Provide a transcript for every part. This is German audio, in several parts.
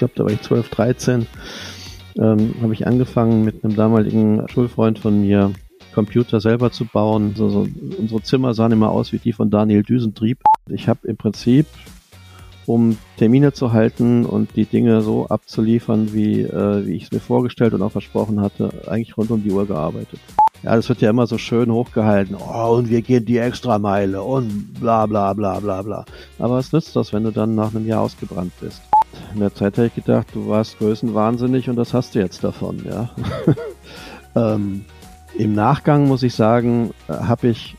glaube, da war ich 12, 13, ähm, habe ich angefangen mit einem damaligen Schulfreund von mir Computer selber zu bauen. So, so, unsere Zimmer sahen immer aus wie die von Daniel Düsentrieb. Ich habe im Prinzip, um Termine zu halten und die Dinge so abzuliefern, wie, äh, wie ich es mir vorgestellt und auch versprochen hatte, eigentlich rund um die Uhr gearbeitet. Ja, das wird ja immer so schön hochgehalten. Oh, und wir gehen die Extrameile und bla bla bla bla bla. Aber was nützt das, wenn du dann nach einem Jahr ausgebrannt bist? In der Zeit habe ich gedacht, du warst größenwahnsinnig und das hast du jetzt davon, ja. ähm, Im Nachgang muss ich sagen, äh, habe ich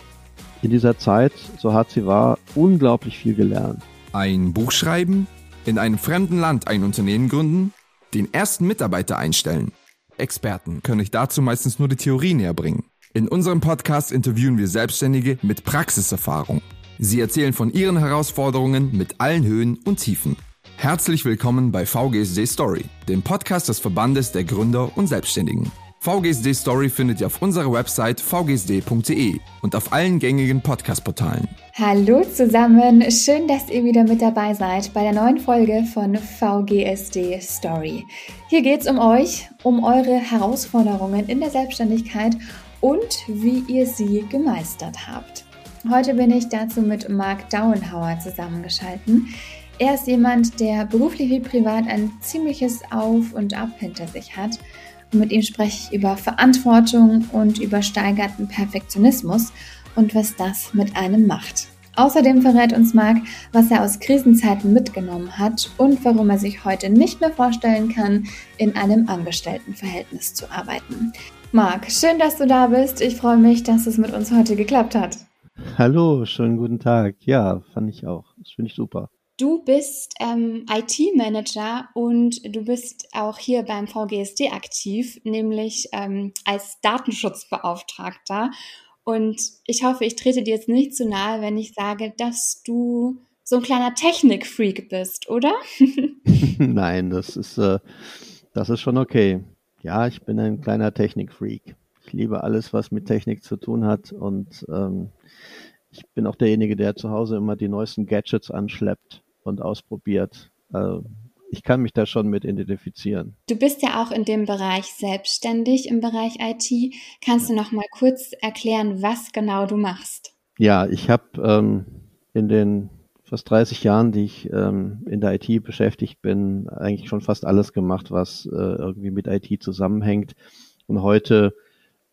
in dieser Zeit, so hart sie war, unglaublich viel gelernt. Ein Buch schreiben, in einem fremden Land ein Unternehmen gründen, den ersten Mitarbeiter einstellen. Experten können euch dazu meistens nur die Theorie näher bringen. In unserem Podcast interviewen wir Selbstständige mit Praxiserfahrung. Sie erzählen von ihren Herausforderungen mit allen Höhen und Tiefen. Herzlich willkommen bei VGSD Story, dem Podcast des Verbandes der Gründer und Selbstständigen. VGSD Story findet ihr auf unserer Website vgsd.de und auf allen gängigen Podcast-Portalen. Hallo zusammen, schön, dass ihr wieder mit dabei seid bei der neuen Folge von VGSD Story. Hier geht es um euch, um eure Herausforderungen in der Selbstständigkeit und wie ihr sie gemeistert habt. Heute bin ich dazu mit Marc Dauenhauer zusammengeschaltet. Er ist jemand, der beruflich wie privat ein ziemliches Auf und Ab hinter sich hat mit ihm spreche ich über Verantwortung und übersteigerten Perfektionismus und was das mit einem macht. Außerdem verrät uns Marc, was er aus Krisenzeiten mitgenommen hat und warum er sich heute nicht mehr vorstellen kann, in einem Angestelltenverhältnis zu arbeiten. Marc, schön, dass du da bist. Ich freue mich, dass es mit uns heute geklappt hat. Hallo, schönen guten Tag. Ja, fand ich auch. Das finde ich super. Du bist ähm, IT-Manager und du bist auch hier beim VGSD aktiv, nämlich ähm, als Datenschutzbeauftragter. Und ich hoffe, ich trete dir jetzt nicht zu nahe, wenn ich sage, dass du so ein kleiner Technik-Freak bist, oder? Nein, das ist, äh, das ist schon okay. Ja, ich bin ein kleiner Technik-Freak. Ich liebe alles, was mit Technik zu tun hat und ähm, ich bin auch derjenige, der zu Hause immer die neuesten Gadgets anschleppt und ausprobiert. Also ich kann mich da schon mit identifizieren. Du bist ja auch in dem Bereich selbstständig im Bereich IT. Kannst ja. du noch mal kurz erklären, was genau du machst? Ja, ich habe ähm, in den fast 30 Jahren, die ich ähm, in der IT beschäftigt bin, eigentlich schon fast alles gemacht, was äh, irgendwie mit IT zusammenhängt. Und heute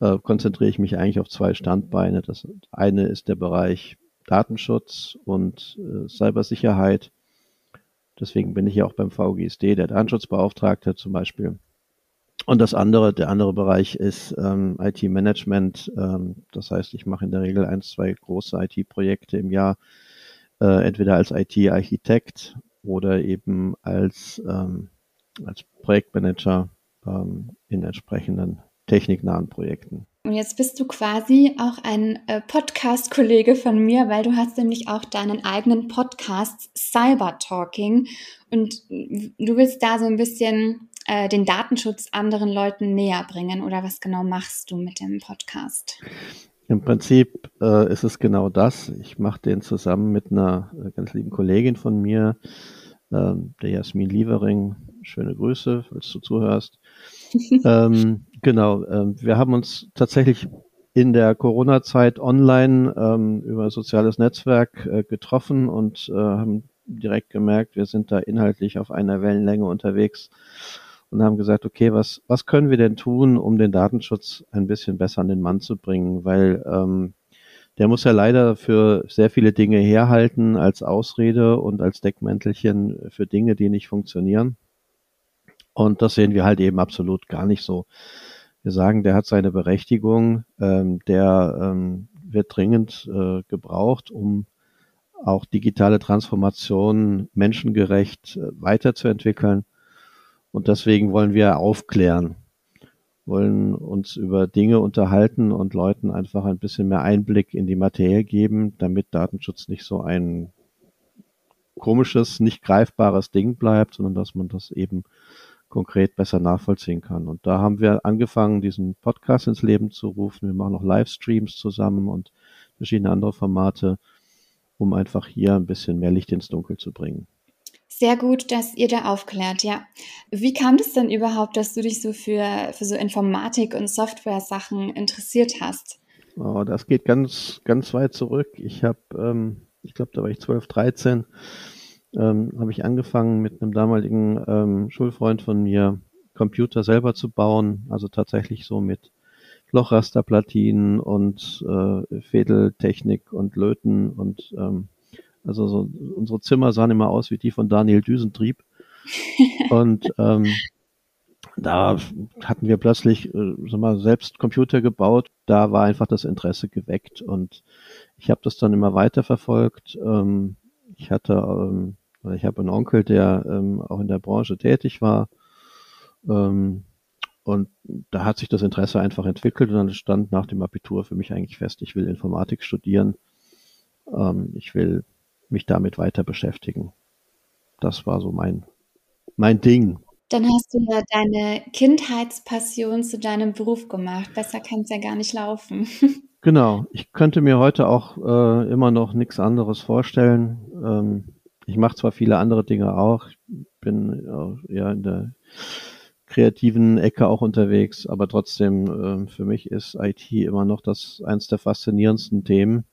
äh, konzentriere ich mich eigentlich auf zwei Standbeine. Das eine ist der Bereich Datenschutz und äh, Cybersicherheit Deswegen bin ich ja auch beim VGSD, der Datenschutzbeauftragte zum Beispiel. Und das andere, der andere Bereich ist ähm, IT-Management. Ähm, das heißt, ich mache in der Regel ein, zwei große IT-Projekte im Jahr, äh, entweder als IT-Architekt oder eben als, ähm, als Projektmanager ähm, in entsprechenden techniknahen Projekten. Und jetzt bist du quasi auch ein äh, Podcast-Kollege von mir, weil du hast nämlich auch deinen eigenen Podcast Cyber Talking und du willst da so ein bisschen äh, den Datenschutz anderen Leuten näher bringen oder was genau machst du mit dem Podcast? Im Prinzip äh, ist es genau das. Ich mache den zusammen mit einer äh, ganz lieben Kollegin von mir, ähm, der Jasmin Lievering. Schöne Grüße, falls du zuhörst. Ähm, genau, ähm, wir haben uns tatsächlich in der Corona-Zeit online ähm, über soziales Netzwerk äh, getroffen und äh, haben direkt gemerkt, wir sind da inhaltlich auf einer Wellenlänge unterwegs und haben gesagt, okay, was, was können wir denn tun, um den Datenschutz ein bisschen besser an den Mann zu bringen? Weil ähm, der muss ja leider für sehr viele Dinge herhalten als Ausrede und als Deckmäntelchen für Dinge, die nicht funktionieren. Und das sehen wir halt eben absolut gar nicht so. Wir sagen, der hat seine Berechtigung, ähm, der ähm, wird dringend äh, gebraucht, um auch digitale Transformation menschengerecht äh, weiterzuentwickeln. Und deswegen wollen wir aufklären, wollen uns über Dinge unterhalten und Leuten einfach ein bisschen mehr Einblick in die Materie geben, damit Datenschutz nicht so ein komisches, nicht greifbares Ding bleibt, sondern dass man das eben konkret besser nachvollziehen kann. Und da haben wir angefangen, diesen Podcast ins Leben zu rufen. Wir machen noch Livestreams zusammen und verschiedene andere Formate, um einfach hier ein bisschen mehr Licht ins Dunkel zu bringen. Sehr gut, dass ihr da aufklärt, ja. Wie kam es denn überhaupt, dass du dich so für, für so Informatik und Software-Sachen interessiert hast? Oh, das geht ganz, ganz weit zurück. Ich habe, ähm, ich glaube, da war ich 12, 13, ähm, habe ich angefangen mit einem damaligen ähm, Schulfreund von mir Computer selber zu bauen, also tatsächlich so mit Lochrasterplatinen und äh, Fädeltechnik und Löten und ähm, also so, unsere Zimmer sahen immer aus wie die von Daniel Düsentrieb. und ähm, da hatten wir plötzlich äh, sag mal, selbst Computer gebaut. Da war einfach das Interesse geweckt und ich habe das dann immer weiter verfolgt. Ähm, ich hatte, ähm, ich habe einen Onkel, der ähm, auch in der Branche tätig war. Ähm, und da hat sich das Interesse einfach entwickelt und dann stand nach dem Abitur für mich eigentlich fest, ich will Informatik studieren. Ähm, ich will mich damit weiter beschäftigen. Das war so mein, mein Ding. Dann hast du ja deine Kindheitspassion zu deinem Beruf gemacht. Besser kann es ja gar nicht laufen. Genau. Ich könnte mir heute auch äh, immer noch nichts anderes vorstellen. Ähm, ich mache zwar viele andere Dinge auch. Ich bin äh, ja in der kreativen Ecke auch unterwegs, aber trotzdem äh, für mich ist IT immer noch das eins der faszinierendsten Themen.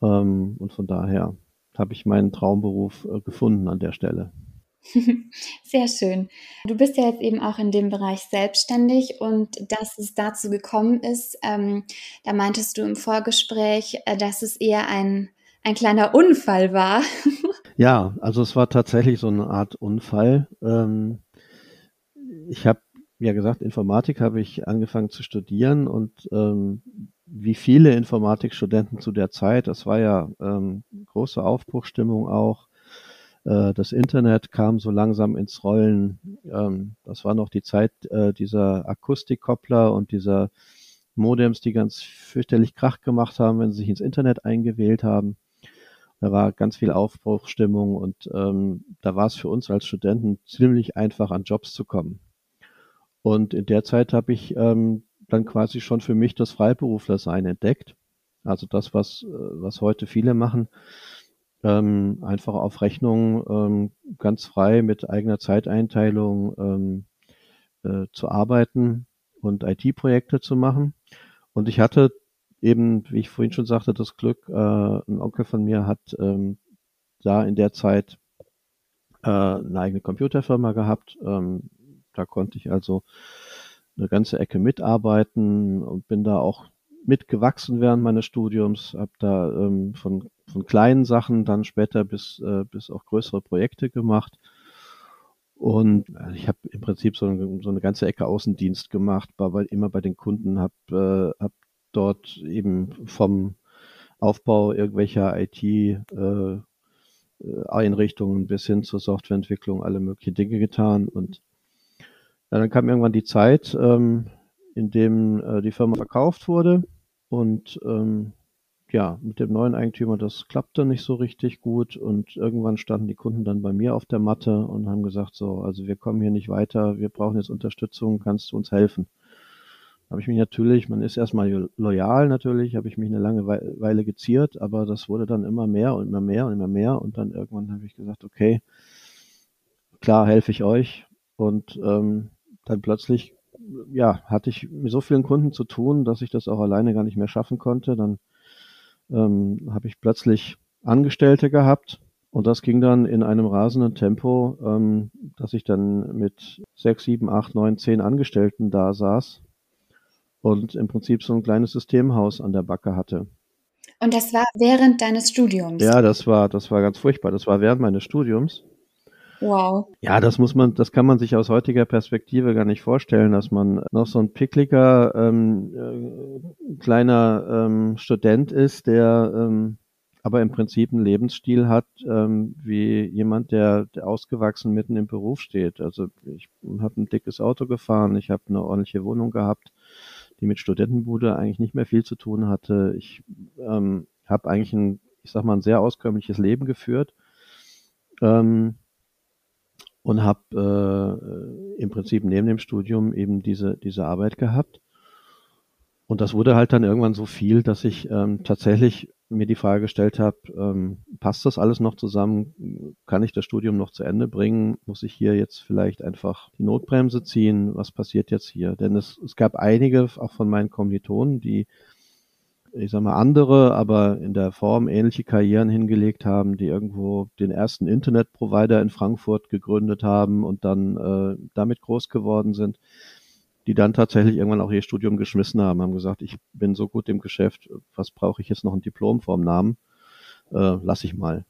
Ähm, und von daher habe ich meinen Traumberuf äh, gefunden an der Stelle. Sehr schön. Du bist ja jetzt eben auch in dem Bereich selbstständig und dass es dazu gekommen ist, ähm, da meintest du im Vorgespräch, äh, dass es eher ein, ein kleiner Unfall war. ja, also es war tatsächlich so eine Art Unfall. Ähm, ich habe ja gesagt, Informatik habe ich angefangen zu studieren und ähm, wie viele Informatikstudenten zu der Zeit, das war ja ähm, große Aufbruchstimmung auch das Internet kam so langsam ins Rollen. Ähm, das war noch die Zeit äh, dieser Akustikkoppler und dieser Modems, die ganz fürchterlich Krach gemacht haben, wenn sie sich ins Internet eingewählt haben. Da war ganz viel Aufbruchstimmung und ähm, da war es für uns als Studenten ziemlich einfach, an Jobs zu kommen. Und in der Zeit habe ich ähm, dann quasi schon für mich das Freiberuflersein entdeckt. Also das, was, äh, was heute viele machen, ähm, einfach auf Rechnung ähm, ganz frei mit eigener Zeiteinteilung ähm, äh, zu arbeiten und IT-Projekte zu machen. Und ich hatte eben, wie ich vorhin schon sagte, das Glück, äh, ein Onkel von mir hat ähm, da in der Zeit äh, eine eigene Computerfirma gehabt. Ähm, da konnte ich also eine ganze Ecke mitarbeiten und bin da auch mitgewachsen während meines Studiums, habe da ähm, von, von kleinen Sachen dann später bis, äh, bis auch größere Projekte gemacht. Und äh, ich habe im Prinzip so, eine, so eine ganze Ecke Außendienst gemacht, war bei, immer bei den Kunden, habe äh, hab dort eben vom Aufbau irgendwelcher IT-Einrichtungen äh, bis hin zur Softwareentwicklung alle möglichen Dinge getan. Und ja, dann kam irgendwann die Zeit, ähm, in dem äh, die Firma verkauft wurde. Und ähm, ja, mit dem neuen Eigentümer, das klappte nicht so richtig gut. Und irgendwann standen die Kunden dann bei mir auf der Matte und haben gesagt, so, also wir kommen hier nicht weiter, wir brauchen jetzt Unterstützung, kannst du uns helfen? Habe ich mich natürlich, man ist erstmal loyal natürlich, habe ich mich eine lange Weile geziert, aber das wurde dann immer mehr und immer mehr und immer mehr. Und dann irgendwann habe ich gesagt, okay, klar helfe ich euch. Und ähm, dann plötzlich ja, hatte ich mit so vielen Kunden zu tun, dass ich das auch alleine gar nicht mehr schaffen konnte. Dann ähm, habe ich plötzlich Angestellte gehabt und das ging dann in einem rasenden Tempo, ähm, dass ich dann mit sechs, sieben, acht, neun, zehn Angestellten da saß und im Prinzip so ein kleines Systemhaus an der Backe hatte. Und das war während deines Studiums? Ja, das war, das war ganz furchtbar. Das war während meines Studiums. Wow. Ja, das muss man, das kann man sich aus heutiger Perspektive gar nicht vorstellen, dass man noch so ein pickliger ähm, äh, kleiner ähm, Student ist, der ähm, aber im Prinzip einen Lebensstil hat, ähm, wie jemand, der, der ausgewachsen mitten im Beruf steht. Also ich habe ein dickes Auto gefahren, ich habe eine ordentliche Wohnung gehabt, die mit Studentenbude eigentlich nicht mehr viel zu tun hatte. Ich ähm, habe eigentlich ein, ich sag mal, ein sehr auskömmliches Leben geführt. Ähm, und habe äh, im Prinzip neben dem Studium eben diese, diese Arbeit gehabt. Und das wurde halt dann irgendwann so viel, dass ich ähm, tatsächlich mir die Frage gestellt habe, ähm, passt das alles noch zusammen? Kann ich das Studium noch zu Ende bringen? Muss ich hier jetzt vielleicht einfach die Notbremse ziehen? Was passiert jetzt hier? Denn es, es gab einige, auch von meinen Kommilitonen, die, ich sag mal, andere, aber in der Form ähnliche Karrieren hingelegt haben, die irgendwo den ersten Internetprovider in Frankfurt gegründet haben und dann äh, damit groß geworden sind die dann tatsächlich irgendwann auch ihr Studium geschmissen haben, haben gesagt, ich bin so gut im Geschäft, was brauche ich jetzt noch ein Diplom vorm Namen? Äh, lass ich mal.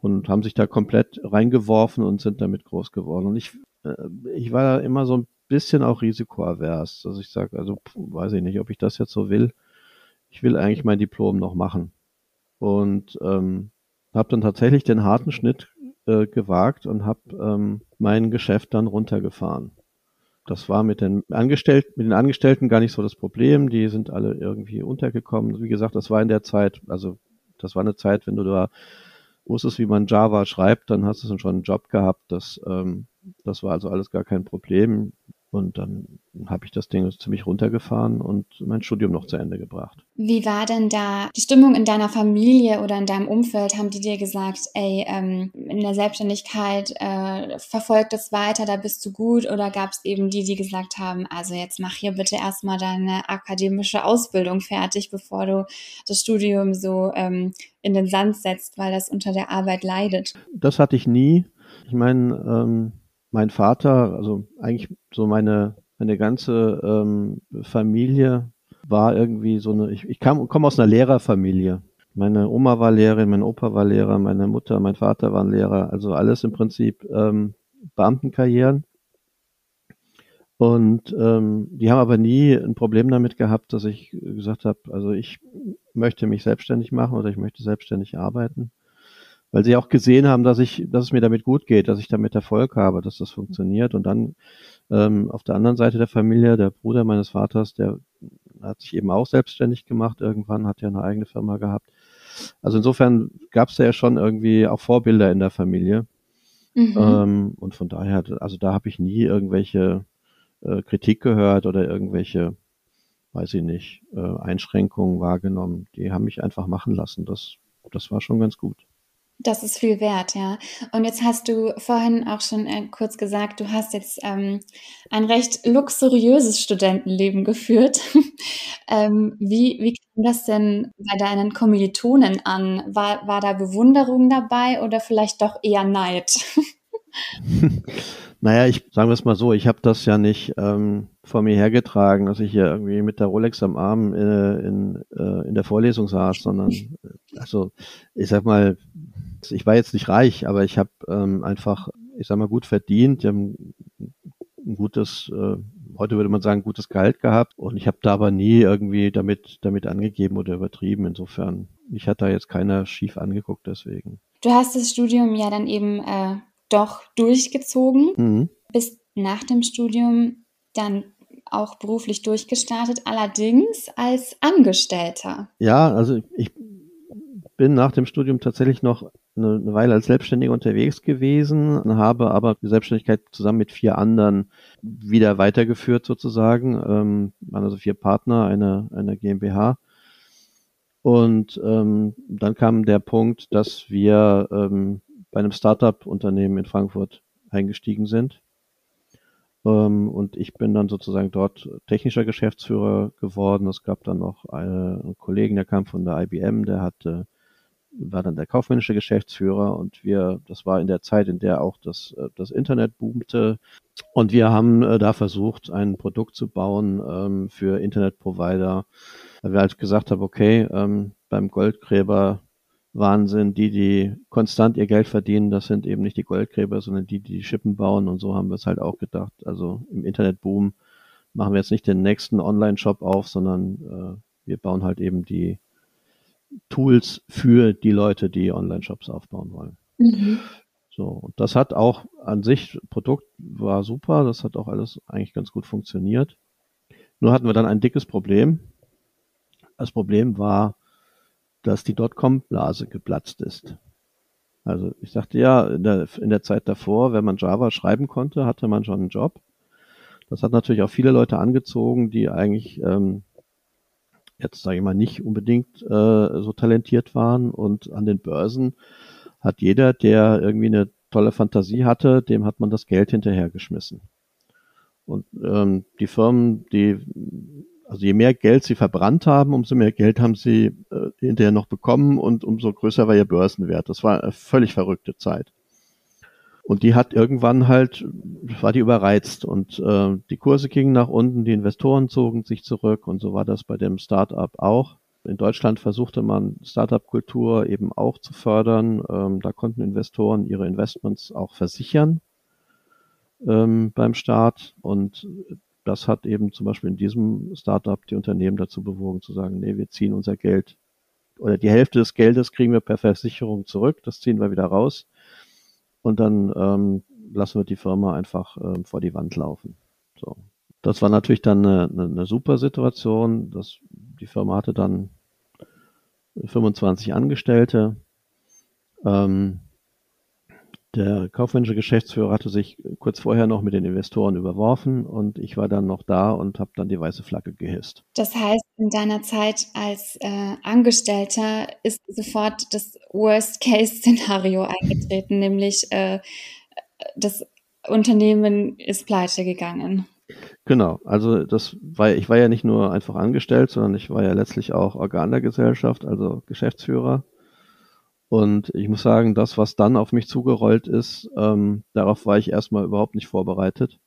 Und haben sich da komplett reingeworfen und sind damit groß geworden. Und ich, äh, ich war da immer so ein bisschen auch risikoavers. Also ich sage, also weiß ich nicht, ob ich das jetzt so will. Ich will eigentlich mein Diplom noch machen. Und ähm, habe dann tatsächlich den harten Schnitt äh, gewagt und habe ähm, mein Geschäft dann runtergefahren. Das war mit den Angestellten, mit den Angestellten gar nicht so das Problem. Die sind alle irgendwie untergekommen. Wie gesagt, das war in der Zeit, also das war eine Zeit, wenn du da wusstest, wie man Java schreibt, dann hast du schon einen Job gehabt. Das, ähm, das war also alles gar kein Problem. Und dann habe ich das Ding ziemlich runtergefahren und mein Studium noch zu Ende gebracht. Wie war denn da die Stimmung in deiner Familie oder in deinem Umfeld? Haben die dir gesagt, ey, ähm, in der Selbstständigkeit äh, verfolgt das weiter, da bist du gut? Oder gab es eben die, die gesagt haben, also jetzt mach hier bitte erstmal deine akademische Ausbildung fertig, bevor du das Studium so ähm, in den Sand setzt, weil das unter der Arbeit leidet? Das hatte ich nie. Ich meine, ähm mein Vater, also eigentlich so meine, meine ganze ähm, Familie war irgendwie so eine, ich, ich komme aus einer Lehrerfamilie. Meine Oma war Lehrerin, mein Opa war Lehrer, meine Mutter, mein Vater waren Lehrer, also alles im Prinzip ähm, Beamtenkarrieren. Und ähm, die haben aber nie ein Problem damit gehabt, dass ich gesagt habe, also ich möchte mich selbstständig machen oder ich möchte selbstständig arbeiten weil sie auch gesehen haben, dass ich, dass es mir damit gut geht, dass ich damit Erfolg habe, dass das funktioniert. Und dann ähm, auf der anderen Seite der Familie, der Bruder meines Vaters, der hat sich eben auch selbstständig gemacht irgendwann, hat ja eine eigene Firma gehabt. Also insofern gab es ja schon irgendwie auch Vorbilder in der Familie. Mhm. Ähm, und von daher, also da habe ich nie irgendwelche äh, Kritik gehört oder irgendwelche, weiß ich nicht, äh, Einschränkungen wahrgenommen. Die haben mich einfach machen lassen. Das, das war schon ganz gut. Das ist viel wert, ja. Und jetzt hast du vorhin auch schon äh, kurz gesagt, du hast jetzt ähm, ein recht luxuriöses Studentenleben geführt. ähm, wie, wie kam das denn bei deinen Kommilitonen an? War, war da Bewunderung dabei oder vielleicht doch eher Neid? naja, ich sagen wir es mal so, ich habe das ja nicht ähm, vor mir hergetragen, dass ich hier irgendwie mit der Rolex am Arm äh, in, äh, in der Vorlesung saß, sondern äh, also ich sag mal, ich war jetzt nicht reich, aber ich habe ähm, einfach, ich sag mal, gut verdient. Ich ein gutes, äh, heute würde man sagen, gutes Gehalt gehabt. Und ich habe da aber nie irgendwie damit, damit angegeben oder übertrieben. Insofern, mich hat da jetzt keiner schief angeguckt deswegen. Du hast das Studium ja dann eben äh, doch durchgezogen. Mhm. Bist nach dem Studium dann auch beruflich durchgestartet, allerdings als Angestellter. Ja, also ich bin nach dem Studium tatsächlich noch eine, eine Weile als Selbstständiger unterwegs gewesen, habe aber die Selbstständigkeit zusammen mit vier anderen wieder weitergeführt sozusagen. Ähm, waren also vier Partner, eine, eine GmbH. Und ähm, dann kam der Punkt, dass wir ähm, bei einem Startup-Unternehmen in Frankfurt eingestiegen sind. Ähm, und ich bin dann sozusagen dort technischer Geschäftsführer geworden. Es gab dann noch einen Kollegen, der kam von der IBM, der hatte war dann der kaufmännische Geschäftsführer und wir, das war in der Zeit, in der auch das, äh, das Internet boomte. Und wir haben äh, da versucht, ein Produkt zu bauen ähm, für Internetprovider. Weil wir halt gesagt haben, okay, ähm, beim Goldgräber Wahnsinn, die, die konstant ihr Geld verdienen, das sind eben nicht die Goldgräber, sondern die, die Schippen bauen. Und so haben wir es halt auch gedacht. Also im Internetboom machen wir jetzt nicht den nächsten Online-Shop auf, sondern äh, wir bauen halt eben die Tools für die Leute, die Online-Shops aufbauen wollen. Mhm. So, und das hat auch an sich, Produkt war super, das hat auch alles eigentlich ganz gut funktioniert. Nur hatten wir dann ein dickes Problem. Das Problem war, dass die Dotcom-Blase geplatzt ist. Also ich sagte ja, in der, in der Zeit davor, wenn man Java schreiben konnte, hatte man schon einen Job. Das hat natürlich auch viele Leute angezogen, die eigentlich ähm, jetzt sage ich mal nicht unbedingt äh, so talentiert waren. Und an den Börsen hat jeder, der irgendwie eine tolle Fantasie hatte, dem hat man das Geld hinterhergeschmissen. Und ähm, die Firmen, die, also je mehr Geld sie verbrannt haben, umso mehr Geld haben sie äh, hinterher noch bekommen und umso größer war ihr Börsenwert. Das war eine völlig verrückte Zeit. Und die hat irgendwann halt, war die überreizt und äh, die Kurse gingen nach unten, die Investoren zogen sich zurück und so war das bei dem Startup auch. In Deutschland versuchte man Startup-Kultur eben auch zu fördern. Ähm, da konnten Investoren ihre Investments auch versichern ähm, beim Start und das hat eben zum Beispiel in diesem Startup die Unternehmen dazu bewogen zu sagen, nee, wir ziehen unser Geld oder die Hälfte des Geldes kriegen wir per Versicherung zurück, das ziehen wir wieder raus und dann ähm, lassen wir die Firma einfach ähm, vor die Wand laufen. So. Das war natürlich dann eine, eine, eine super Situation. Das, die Firma hatte dann 25 Angestellte. Ähm, der kaufmännische Geschäftsführer hatte sich kurz vorher noch mit den Investoren überworfen und ich war dann noch da und habe dann die weiße Flagge gehisst. Das heißt, in deiner Zeit als äh, Angestellter ist sofort das Worst-Case-Szenario eingetreten, nämlich äh, das Unternehmen ist pleite gegangen. Genau, also das war, ich war ja nicht nur einfach angestellt, sondern ich war ja letztlich auch Organ der Gesellschaft, also Geschäftsführer. Und ich muss sagen, das, was dann auf mich zugerollt ist, ähm, darauf war ich erstmal überhaupt nicht vorbereitet.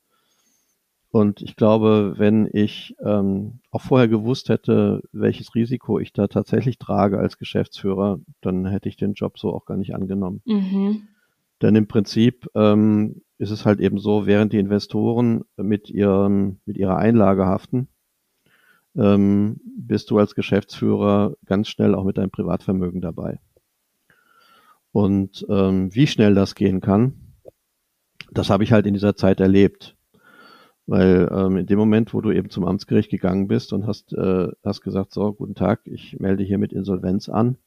Und ich glaube, wenn ich ähm, auch vorher gewusst hätte, welches Risiko ich da tatsächlich trage als Geschäftsführer, dann hätte ich den Job so auch gar nicht angenommen. Mhm. Denn im Prinzip ähm, ist es halt eben so, während die Investoren mit ihrem, mit ihrer Einlage haften, ähm, bist du als Geschäftsführer ganz schnell auch mit deinem Privatvermögen dabei. Und ähm, wie schnell das gehen kann, das habe ich halt in dieser Zeit erlebt. Weil ähm, in dem Moment, wo du eben zum Amtsgericht gegangen bist und hast, äh, hast gesagt, so, guten Tag, ich melde hier mit Insolvenz an,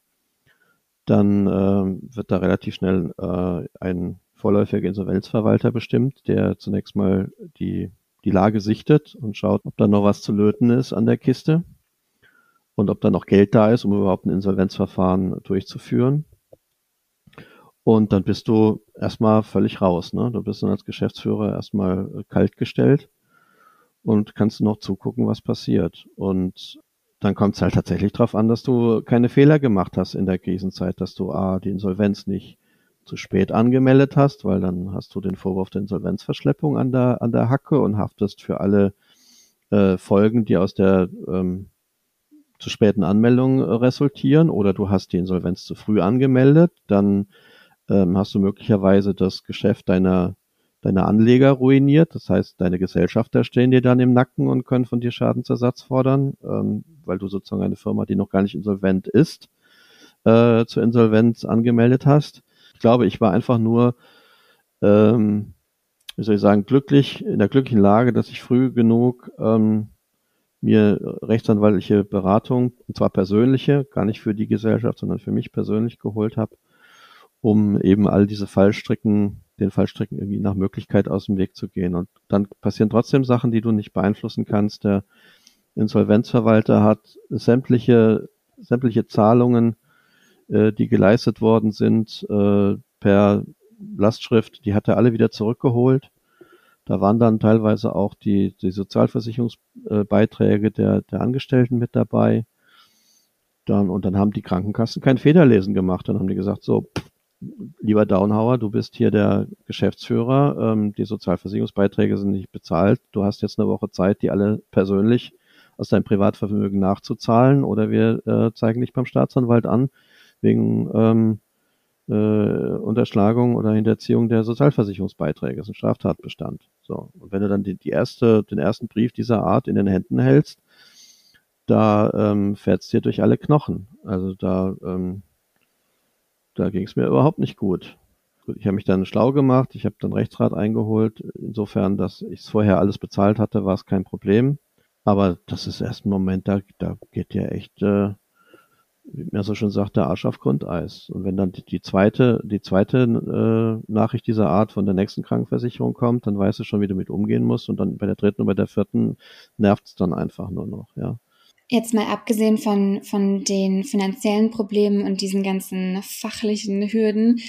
dann äh, wird da relativ schnell äh, ein vorläufiger Insolvenzverwalter bestimmt, der zunächst mal die, die Lage sichtet und schaut, ob da noch was zu löten ist an der Kiste und ob da noch Geld da ist, um überhaupt ein Insolvenzverfahren durchzuführen. Und dann bist du erstmal völlig raus. Ne? Du bist dann als Geschäftsführer erstmal äh, kalt gestellt und kannst noch zugucken, was passiert. Und dann kommt es halt tatsächlich darauf an, dass du keine Fehler gemacht hast in der Krisenzeit, dass du A, die Insolvenz nicht zu spät angemeldet hast, weil dann hast du den Vorwurf der Insolvenzverschleppung an der, an der Hacke und haftest für alle äh, Folgen, die aus der ähm, zu späten Anmeldung äh, resultieren, oder du hast die Insolvenz zu früh angemeldet, dann ähm, hast du möglicherweise das Geschäft deiner, deiner Anleger ruiniert. Das heißt, deine Gesellschafter stehen dir dann im Nacken und können von dir Schadensersatz fordern, ähm, weil du sozusagen eine Firma, die noch gar nicht insolvent ist, äh, zur Insolvenz angemeldet hast. Ich glaube, ich war einfach nur, ähm, wie soll ich sagen, glücklich, in der glücklichen Lage, dass ich früh genug ähm, mir rechtsanwaltliche Beratung, und zwar persönliche, gar nicht für die Gesellschaft, sondern für mich persönlich geholt habe, um eben all diese Fallstricken, den Fallstricken irgendwie nach Möglichkeit aus dem Weg zu gehen. Und dann passieren trotzdem Sachen, die du nicht beeinflussen kannst. Der Insolvenzverwalter hat sämtliche, sämtliche Zahlungen, äh, die geleistet worden sind, äh, per Lastschrift, die hat er alle wieder zurückgeholt. Da waren dann teilweise auch die, die Sozialversicherungsbeiträge der, der Angestellten mit dabei. Dann, und dann haben die Krankenkassen kein Federlesen gemacht. Dann haben die gesagt, so, pff, lieber Downhauer, du bist hier der Geschäftsführer, ähm, die Sozialversicherungsbeiträge sind nicht bezahlt, du hast jetzt eine Woche Zeit, die alle persönlich aus deinem Privatvermögen nachzuzahlen oder wir äh, zeigen dich beim Staatsanwalt an wegen ähm, äh, Unterschlagung oder Hinterziehung der Sozialversicherungsbeiträge. Das ist ein Straftatbestand. So. Und wenn du dann die, die erste, den ersten Brief dieser Art in den Händen hältst, da ähm, es dir durch alle Knochen. Also da ähm, da ging es mir überhaupt nicht gut. ich habe mich dann schlau gemacht, ich habe dann Rechtsrat eingeholt. Insofern, dass ich es vorher alles bezahlt hatte, war es kein Problem. Aber das ist erst ein Moment, da, da geht ja echt, äh, wie man so schon sagt, der Arsch auf Grundeis. Und wenn dann die, die zweite, die zweite äh, Nachricht dieser Art von der nächsten Krankenversicherung kommt, dann weißt du schon, wie du mit umgehen musst. Und dann bei der dritten und bei der vierten nervt es dann einfach nur noch, ja. Jetzt mal abgesehen von, von den finanziellen Problemen und diesen ganzen fachlichen Hürden,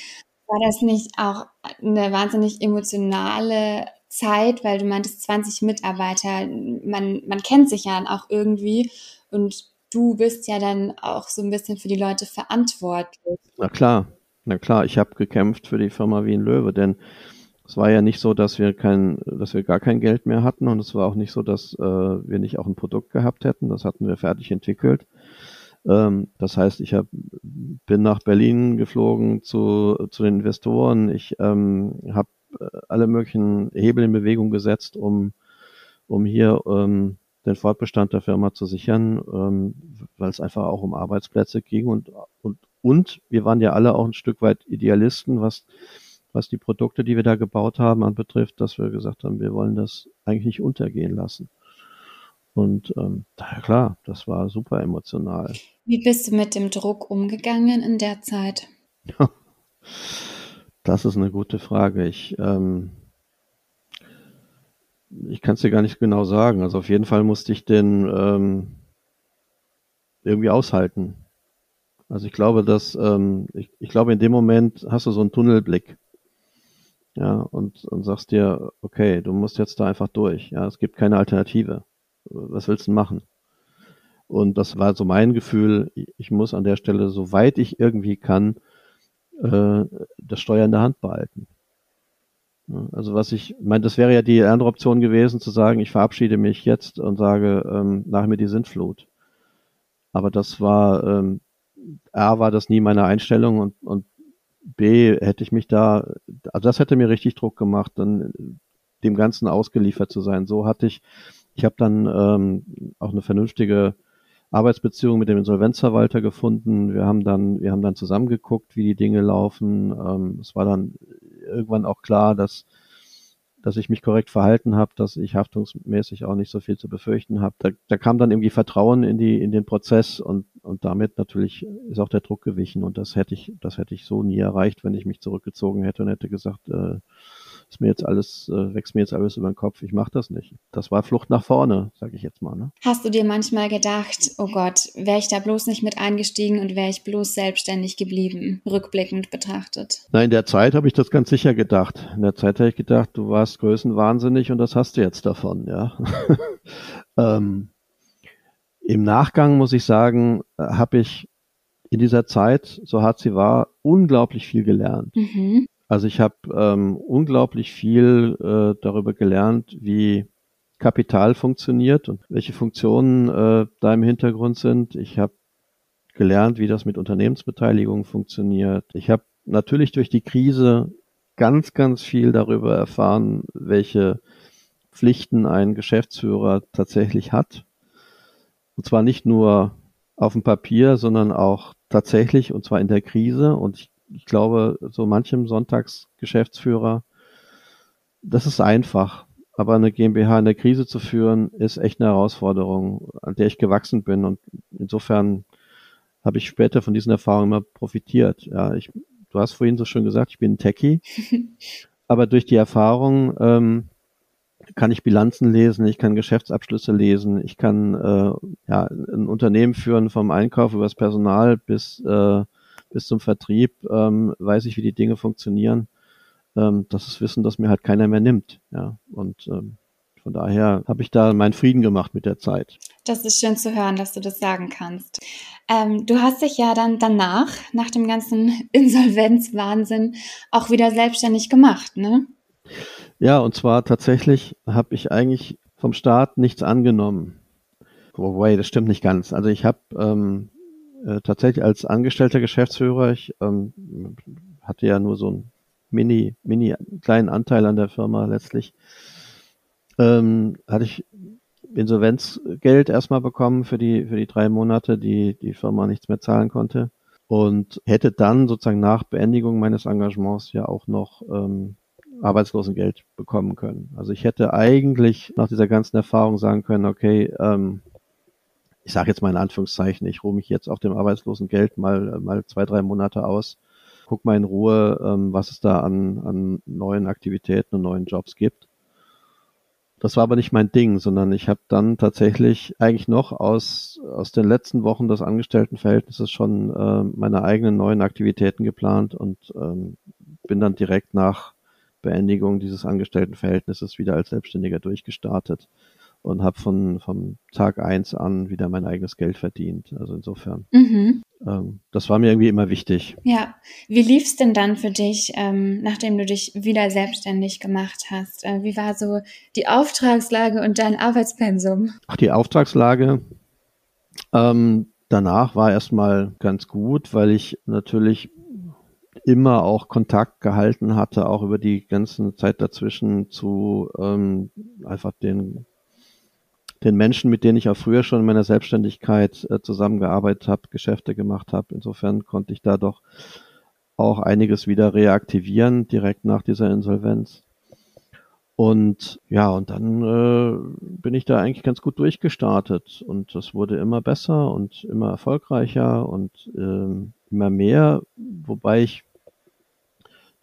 war das nicht auch eine wahnsinnig emotionale Zeit, weil du meintest 20 Mitarbeiter, man, man kennt sich ja auch irgendwie und du bist ja dann auch so ein bisschen für die Leute verantwortlich. Na klar, na klar, ich habe gekämpft für die Firma wie ein Löwe, denn es war ja nicht so, dass wir kein, dass wir gar kein Geld mehr hatten und es war auch nicht so, dass äh, wir nicht auch ein Produkt gehabt hätten. Das hatten wir fertig entwickelt. Ähm, das heißt, ich hab, bin nach Berlin geflogen zu, zu den Investoren. Ich ähm, habe äh, alle möglichen Hebel in Bewegung gesetzt, um, um hier ähm, den Fortbestand der Firma zu sichern, ähm, weil es einfach auch um Arbeitsplätze ging und, und, und wir waren ja alle auch ein Stück weit Idealisten, was was die Produkte, die wir da gebaut haben, anbetrifft, dass wir gesagt haben, wir wollen das eigentlich nicht untergehen lassen. Und ähm, daher klar, das war super emotional. Wie bist du mit dem Druck umgegangen in der Zeit? das ist eine gute Frage. Ich, ähm, ich kann es dir gar nicht genau sagen. Also auf jeden Fall musste ich den ähm, irgendwie aushalten. Also ich glaube, dass ähm, ich, ich glaube, in dem Moment hast du so einen Tunnelblick ja, und, und sagst dir, okay, du musst jetzt da einfach durch, ja, es gibt keine Alternative. Was willst du machen? Und das war so mein Gefühl, ich muss an der Stelle, soweit ich irgendwie kann, äh, das Steuer in der Hand behalten. Also was ich, meine, das wäre ja die andere Option gewesen, zu sagen, ich verabschiede mich jetzt und sage, ähm, nach mir die Sintflut. Aber das war, ähm, A, war das nie meine Einstellung und, und B, hätte ich mich da, also das hätte mir richtig Druck gemacht, dann dem Ganzen ausgeliefert zu sein. So hatte ich, ich habe dann ähm, auch eine vernünftige Arbeitsbeziehung mit dem Insolvenzverwalter gefunden. Wir haben dann, wir haben dann zusammengeguckt, wie die Dinge laufen. Ähm, es war dann irgendwann auch klar, dass dass ich mich korrekt verhalten habe, dass ich haftungsmäßig auch nicht so viel zu befürchten habe. Da, da kam dann irgendwie Vertrauen in die in den Prozess und und damit natürlich ist auch der Druck gewichen und das hätte ich das hätte ich so nie erreicht, wenn ich mich zurückgezogen hätte und hätte gesagt, äh, ist mir jetzt alles, äh, wächst mir jetzt alles über den Kopf, ich mache das nicht. Das war Flucht nach vorne, sage ich jetzt mal. Ne? Hast du dir manchmal gedacht, oh Gott, wäre ich da bloß nicht mit eingestiegen und wäre ich bloß selbstständig geblieben, rückblickend betrachtet? Nein, in der Zeit habe ich das ganz sicher gedacht. In der Zeit habe ich gedacht, du warst größenwahnsinnig und das hast du jetzt davon, ja. ähm, Im Nachgang muss ich sagen, äh, habe ich in dieser Zeit, so hart sie war, unglaublich viel gelernt. Mhm. Also ich habe ähm, unglaublich viel äh, darüber gelernt, wie Kapital funktioniert und welche Funktionen äh, da im Hintergrund sind. Ich habe gelernt, wie das mit Unternehmensbeteiligung funktioniert. Ich habe natürlich durch die Krise ganz, ganz viel darüber erfahren, welche Pflichten ein Geschäftsführer tatsächlich hat. Und zwar nicht nur auf dem Papier, sondern auch tatsächlich, und zwar in der Krise. Und ich ich glaube, so manchem Sonntagsgeschäftsführer, das ist einfach. Aber eine GmbH in der Krise zu führen, ist echt eine Herausforderung, an der ich gewachsen bin. Und insofern habe ich später von diesen Erfahrungen immer profitiert. Ja, ich, du hast vorhin so schön gesagt, ich bin ein Techie. aber durch die Erfahrung ähm, kann ich Bilanzen lesen, ich kann Geschäftsabschlüsse lesen, ich kann äh, ja, ein Unternehmen führen vom Einkauf über das Personal bis äh, bis zum Vertrieb ähm, weiß ich, wie die Dinge funktionieren. Ähm, das ist Wissen, das mir halt keiner mehr nimmt. Ja, und ähm, von daher habe ich da meinen Frieden gemacht mit der Zeit. Das ist schön zu hören, dass du das sagen kannst. Ähm, du hast dich ja dann danach, nach dem ganzen Insolvenzwahnsinn, auch wieder selbstständig gemacht, ne? Ja, und zwar tatsächlich habe ich eigentlich vom Staat nichts angenommen. Wobei, das stimmt nicht ganz. Also ich habe ähm, äh, tatsächlich als angestellter Geschäftsführer, ich ähm, hatte ja nur so einen mini, mini kleinen Anteil an der Firma letztlich, ähm, hatte ich Insolvenzgeld erstmal bekommen für die, für die drei Monate, die die Firma nichts mehr zahlen konnte. Und hätte dann sozusagen nach Beendigung meines Engagements ja auch noch ähm, Arbeitslosengeld bekommen können. Also ich hätte eigentlich nach dieser ganzen Erfahrung sagen können, okay, ähm, ich sage jetzt mal in Anführungszeichen, ich ruhe mich jetzt auf dem Arbeitslosengeld mal, mal zwei, drei Monate aus, guck mal in Ruhe, ähm, was es da an, an neuen Aktivitäten und neuen Jobs gibt. das war aber nicht mein Ding, sondern ich habe dann tatsächlich eigentlich noch aus, aus den letzten Wochen des Angestelltenverhältnisses schon äh, meine eigenen neuen Aktivitäten geplant und ähm, bin dann direkt nach Beendigung dieses Angestelltenverhältnisses wieder als Selbstständiger durchgestartet und habe von vom Tag eins an wieder mein eigenes Geld verdient. Also insofern, mhm. ähm, das war mir irgendwie immer wichtig. Ja, wie lief's denn dann für dich, ähm, nachdem du dich wieder selbstständig gemacht hast? Äh, wie war so die Auftragslage und dein Arbeitspensum? Ach, die Auftragslage ähm, danach war erstmal ganz gut, weil ich natürlich immer auch Kontakt gehalten hatte, auch über die ganze Zeit dazwischen zu ähm, einfach den den Menschen, mit denen ich auch früher schon in meiner Selbstständigkeit äh, zusammengearbeitet habe, Geschäfte gemacht habe. Insofern konnte ich da doch auch einiges wieder reaktivieren direkt nach dieser Insolvenz. Und ja, und dann äh, bin ich da eigentlich ganz gut durchgestartet und das wurde immer besser und immer erfolgreicher und äh, immer mehr, wobei ich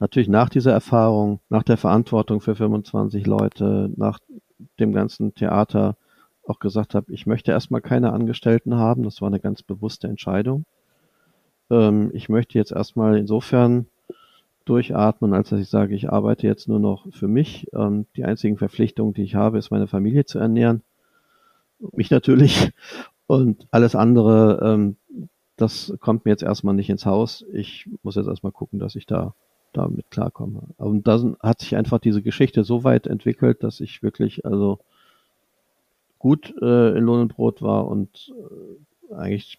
natürlich nach dieser Erfahrung, nach der Verantwortung für 25 Leute, nach dem ganzen Theater auch gesagt habe, ich möchte erstmal keine Angestellten haben. Das war eine ganz bewusste Entscheidung. Ähm, ich möchte jetzt erstmal insofern durchatmen, als dass ich sage, ich arbeite jetzt nur noch für mich. Ähm, die einzigen Verpflichtungen, die ich habe, ist meine Familie zu ernähren. Mich natürlich. Und alles andere, ähm, das kommt mir jetzt erstmal nicht ins Haus. Ich muss jetzt erstmal gucken, dass ich da damit klarkomme. Und dann hat sich einfach diese Geschichte so weit entwickelt, dass ich wirklich, also gut äh, in Lohn und Brot war und äh, eigentlich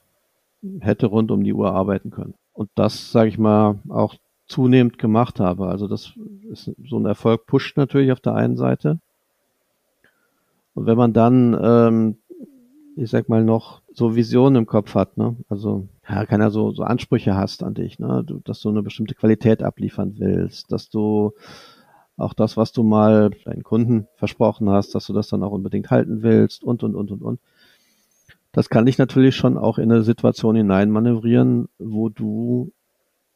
hätte rund um die Uhr arbeiten können. Und das, sage ich mal, auch zunehmend gemacht habe. Also das ist so ein Erfolg pusht natürlich auf der einen Seite. Und wenn man dann, ähm, ich sag mal, noch so Visionen im Kopf hat, ne? Also ja, keiner so, so Ansprüche hast an dich, ne? Du, dass du eine bestimmte Qualität abliefern willst, dass du auch das, was du mal deinen Kunden versprochen hast, dass du das dann auch unbedingt halten willst und, und, und, und, und. Das kann dich natürlich schon auch in eine Situation hineinmanövrieren, wo du,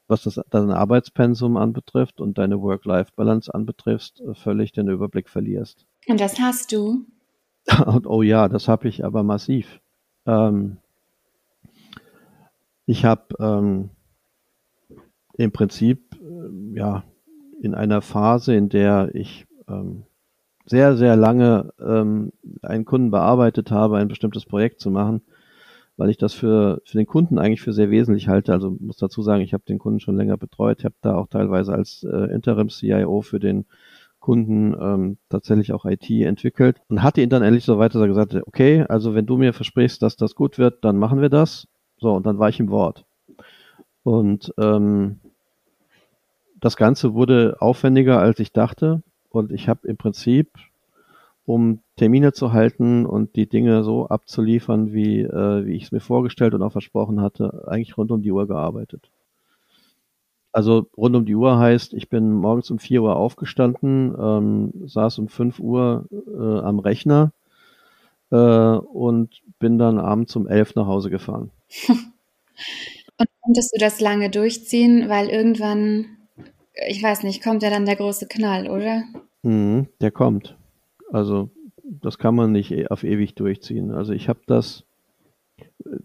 was das dein Arbeitspensum anbetrifft und deine Work-Life-Balance anbetrifft, völlig den Überblick verlierst. Und das hast du? Und, oh ja, das habe ich aber massiv. Ähm, ich habe ähm, im Prinzip äh, ja in einer Phase, in der ich ähm, sehr, sehr lange ähm, einen Kunden bearbeitet habe, ein bestimmtes Projekt zu machen, weil ich das für, für den Kunden eigentlich für sehr wesentlich halte. Also muss dazu sagen, ich habe den Kunden schon länger betreut, habe da auch teilweise als äh, Interim-CIO für den Kunden ähm, tatsächlich auch IT entwickelt und hatte ihn dann endlich so weit, dass er gesagt hat, okay, also wenn du mir versprichst, dass das gut wird, dann machen wir das. So, und dann war ich im Wort. Und ähm, das Ganze wurde aufwendiger, als ich dachte. Und ich habe im Prinzip, um Termine zu halten und die Dinge so abzuliefern, wie, äh, wie ich es mir vorgestellt und auch versprochen hatte, eigentlich rund um die Uhr gearbeitet. Also rund um die Uhr heißt, ich bin morgens um 4 Uhr aufgestanden, ähm, saß um 5 Uhr äh, am Rechner äh, und bin dann abends um 11 nach Hause gefahren. und konntest du das lange durchziehen, weil irgendwann ich weiß nicht, kommt ja dann der große Knall, oder? Mhm, der kommt. Also das kann man nicht e, auf ewig durchziehen. Also ich habe das,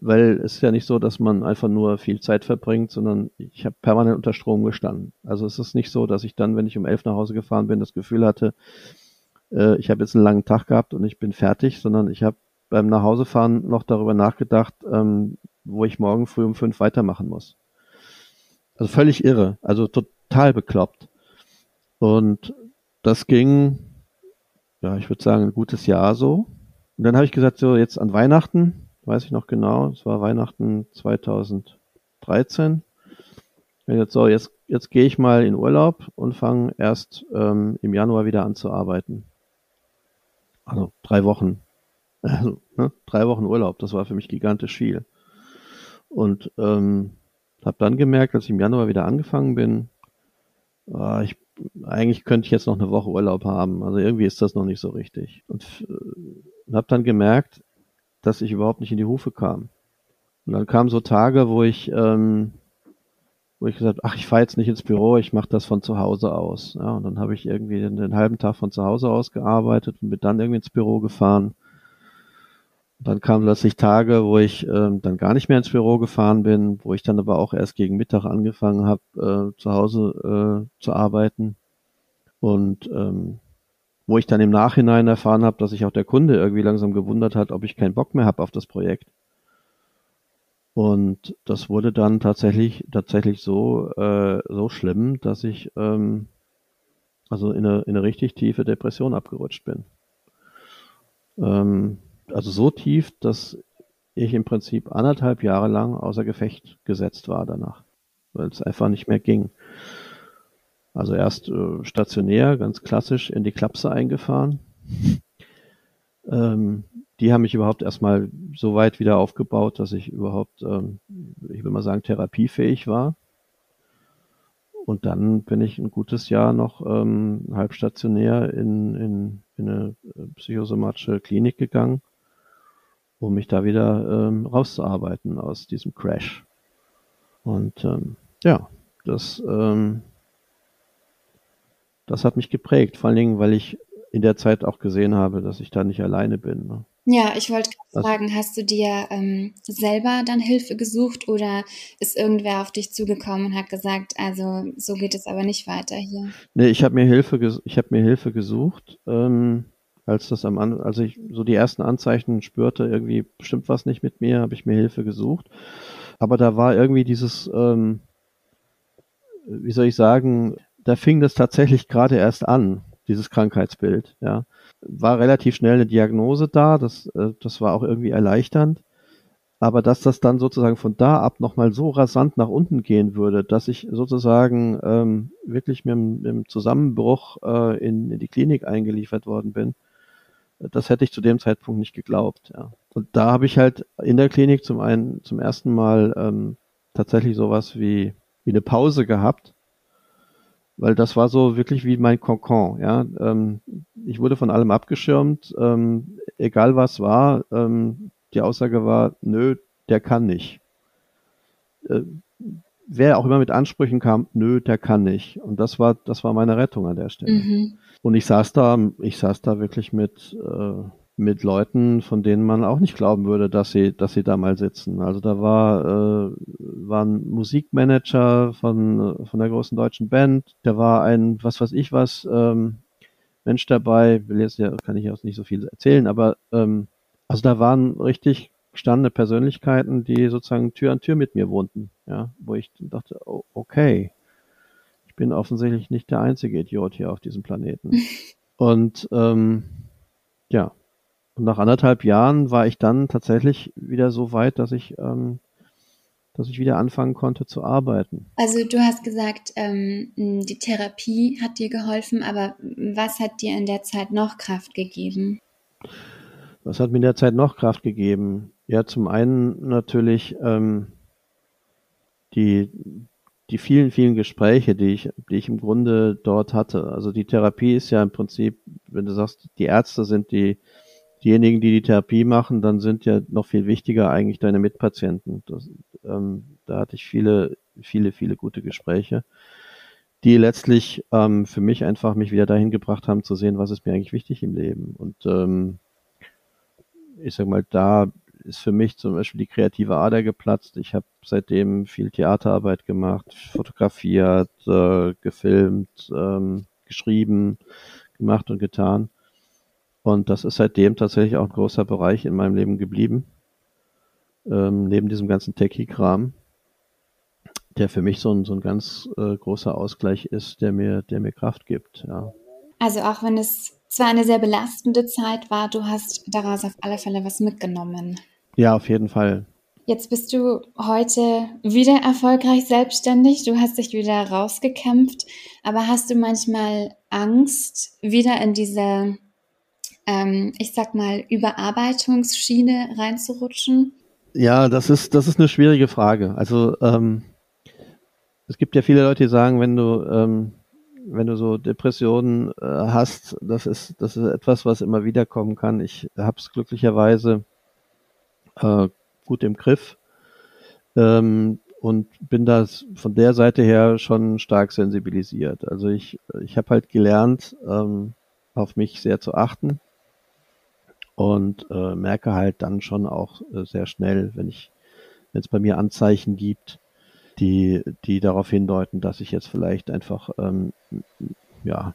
weil es ist ja nicht so, dass man einfach nur viel Zeit verbringt, sondern ich habe permanent unter Strom gestanden. Also es ist nicht so, dass ich dann, wenn ich um elf nach Hause gefahren bin, das Gefühl hatte, äh, ich habe jetzt einen langen Tag gehabt und ich bin fertig, sondern ich habe beim Nachhausefahren noch darüber nachgedacht, ähm, wo ich morgen früh um fünf weitermachen muss. Also völlig irre. Also total bekloppt. Und das ging, ja, ich würde sagen, ein gutes Jahr so. Und dann habe ich gesagt, so jetzt an Weihnachten, weiß ich noch genau, es war Weihnachten 2013. Und jetzt so, jetzt, jetzt gehe ich mal in Urlaub und fange erst ähm, im Januar wieder an zu arbeiten. Also drei Wochen. Also, ne, drei Wochen Urlaub, das war für mich gigantisch viel. Und ähm, habe dann gemerkt, als ich im Januar wieder angefangen bin, oh, ich, eigentlich könnte ich jetzt noch eine Woche Urlaub haben. Also irgendwie ist das noch nicht so richtig. Und äh, habe dann gemerkt, dass ich überhaupt nicht in die Hufe kam. Und dann kamen so Tage, wo ich ähm, wo ich gesagt, ach, ich fahre jetzt nicht ins Büro, ich mache das von zu Hause aus. Ja, und dann habe ich irgendwie den, den, halben Tag von zu Hause aus gearbeitet und bin dann irgendwie ins Büro gefahren. Und dann kamen plötzlich Tage, wo ich ähm, dann gar nicht mehr ins Büro gefahren bin, wo ich dann aber auch erst gegen Mittag angefangen habe, äh, zu Hause äh, zu arbeiten. Und ähm, wo ich dann im Nachhinein erfahren habe, dass sich auch der Kunde irgendwie langsam gewundert hat, ob ich keinen Bock mehr habe auf das Projekt. Und das wurde dann tatsächlich tatsächlich so äh, so schlimm, dass ich ähm, also in eine, in eine richtig tiefe Depression abgerutscht bin. Ähm, also so tief, dass ich im Prinzip anderthalb Jahre lang außer Gefecht gesetzt war danach, weil es einfach nicht mehr ging. Also erst äh, stationär, ganz klassisch in die Klapse eingefahren. ähm, die haben mich überhaupt erstmal so weit wieder aufgebaut, dass ich überhaupt, ähm, ich will mal sagen, therapiefähig war. Und dann bin ich ein gutes Jahr noch ähm, halbstationär in, in, in eine äh, psychosomatische Klinik gegangen, um mich da wieder ähm, rauszuarbeiten aus diesem Crash. Und ähm, ja, das ähm, das hat mich geprägt, vor allen Dingen, weil ich in der Zeit auch gesehen habe, dass ich da nicht alleine bin. Ne? Ja, ich wollte also, fragen, hast du dir ähm, selber dann Hilfe gesucht oder ist irgendwer auf dich zugekommen und hat gesagt, also so geht es aber nicht weiter hier? Nee, ich habe mir Hilfe, ich habe mir Hilfe gesucht, ähm, als das am als ich so die ersten Anzeichen spürte, irgendwie stimmt was nicht mit mir, habe ich mir Hilfe gesucht. Aber da war irgendwie dieses, ähm, wie soll ich sagen, da fing das tatsächlich gerade erst an, dieses Krankheitsbild, ja. War relativ schnell eine Diagnose da, das, äh, das war auch irgendwie erleichternd. Aber dass das dann sozusagen von da ab nochmal so rasant nach unten gehen würde, dass ich sozusagen ähm, wirklich mit, mit dem Zusammenbruch äh, in, in die Klinik eingeliefert worden bin, das hätte ich zu dem Zeitpunkt nicht geglaubt. Ja. Und da habe ich halt in der Klinik zum einen zum ersten Mal ähm, tatsächlich sowas wie, wie eine Pause gehabt, weil das war so wirklich wie mein Kokon. Ja, ähm, ich wurde von allem abgeschirmt, ähm, egal was war. Ähm, die Aussage war, nö, der kann nicht. Äh, wer auch immer mit Ansprüchen kam, nö, der kann nicht. Und das war, das war meine Rettung an der Stelle. Mhm. Und ich saß da, ich saß da wirklich mit äh, mit Leuten, von denen man auch nicht glauben würde, dass sie, dass sie da mal sitzen. Also da war, äh, war ein Musikmanager von, von der großen deutschen Band, da war ein, was weiß ich was, ähm, Mensch dabei, will jetzt ja, kann ich auch nicht so viel erzählen, aber ähm, also da waren richtig gestandene Persönlichkeiten, die sozusagen Tür an Tür mit mir wohnten, ja, wo ich dachte, oh, okay, bin offensichtlich nicht der einzige Idiot hier auf diesem Planeten. Und ähm, ja, und nach anderthalb Jahren war ich dann tatsächlich wieder so weit, dass ich, ähm, dass ich wieder anfangen konnte zu arbeiten. Also du hast gesagt, ähm, die Therapie hat dir geholfen, aber was hat dir in der Zeit noch Kraft gegeben? Was hat mir in der Zeit noch Kraft gegeben? Ja, zum einen natürlich ähm, die, die vielen, vielen Gespräche, die ich, die ich im Grunde dort hatte. Also die Therapie ist ja im Prinzip, wenn du sagst, die Ärzte sind die, diejenigen, die die Therapie machen, dann sind ja noch viel wichtiger eigentlich deine Mitpatienten. Das, ähm, da hatte ich viele, viele, viele gute Gespräche, die letztlich ähm, für mich einfach mich wieder dahin gebracht haben zu sehen, was ist mir eigentlich wichtig im Leben. Und ähm, ich sag mal, da ist für mich zum Beispiel die kreative Ader geplatzt. Ich habe seitdem viel Theaterarbeit gemacht, fotografiert, äh, gefilmt, ähm, geschrieben, gemacht und getan. Und das ist seitdem tatsächlich auch ein großer Bereich in meinem Leben geblieben. Ähm, neben diesem ganzen Techie-Kram, der für mich so ein, so ein ganz äh, großer Ausgleich ist, der mir, der mir Kraft gibt. Ja. Also auch wenn es zwar eine sehr belastende Zeit war, du hast daraus auf alle Fälle was mitgenommen. Ja, auf jeden Fall. Jetzt bist du heute wieder erfolgreich selbstständig. Du hast dich wieder rausgekämpft. Aber hast du manchmal Angst, wieder in diese ähm, ich sag mal, Überarbeitungsschiene reinzurutschen? Ja, das ist, das ist eine schwierige Frage. Also ähm, es gibt ja viele Leute, die sagen, wenn du, ähm, wenn du so Depressionen äh, hast, das ist, das ist etwas, was immer wieder kommen kann. Ich habe es glücklicherweise äh, gut im Griff. Ähm, und bin da von der Seite her schon stark sensibilisiert. Also ich, ich habe halt gelernt, ähm, auf mich sehr zu achten und äh, merke halt dann schon auch äh, sehr schnell, wenn ich, wenn es bei mir Anzeichen gibt, die, die darauf hindeuten, dass ich jetzt vielleicht einfach ähm, ja,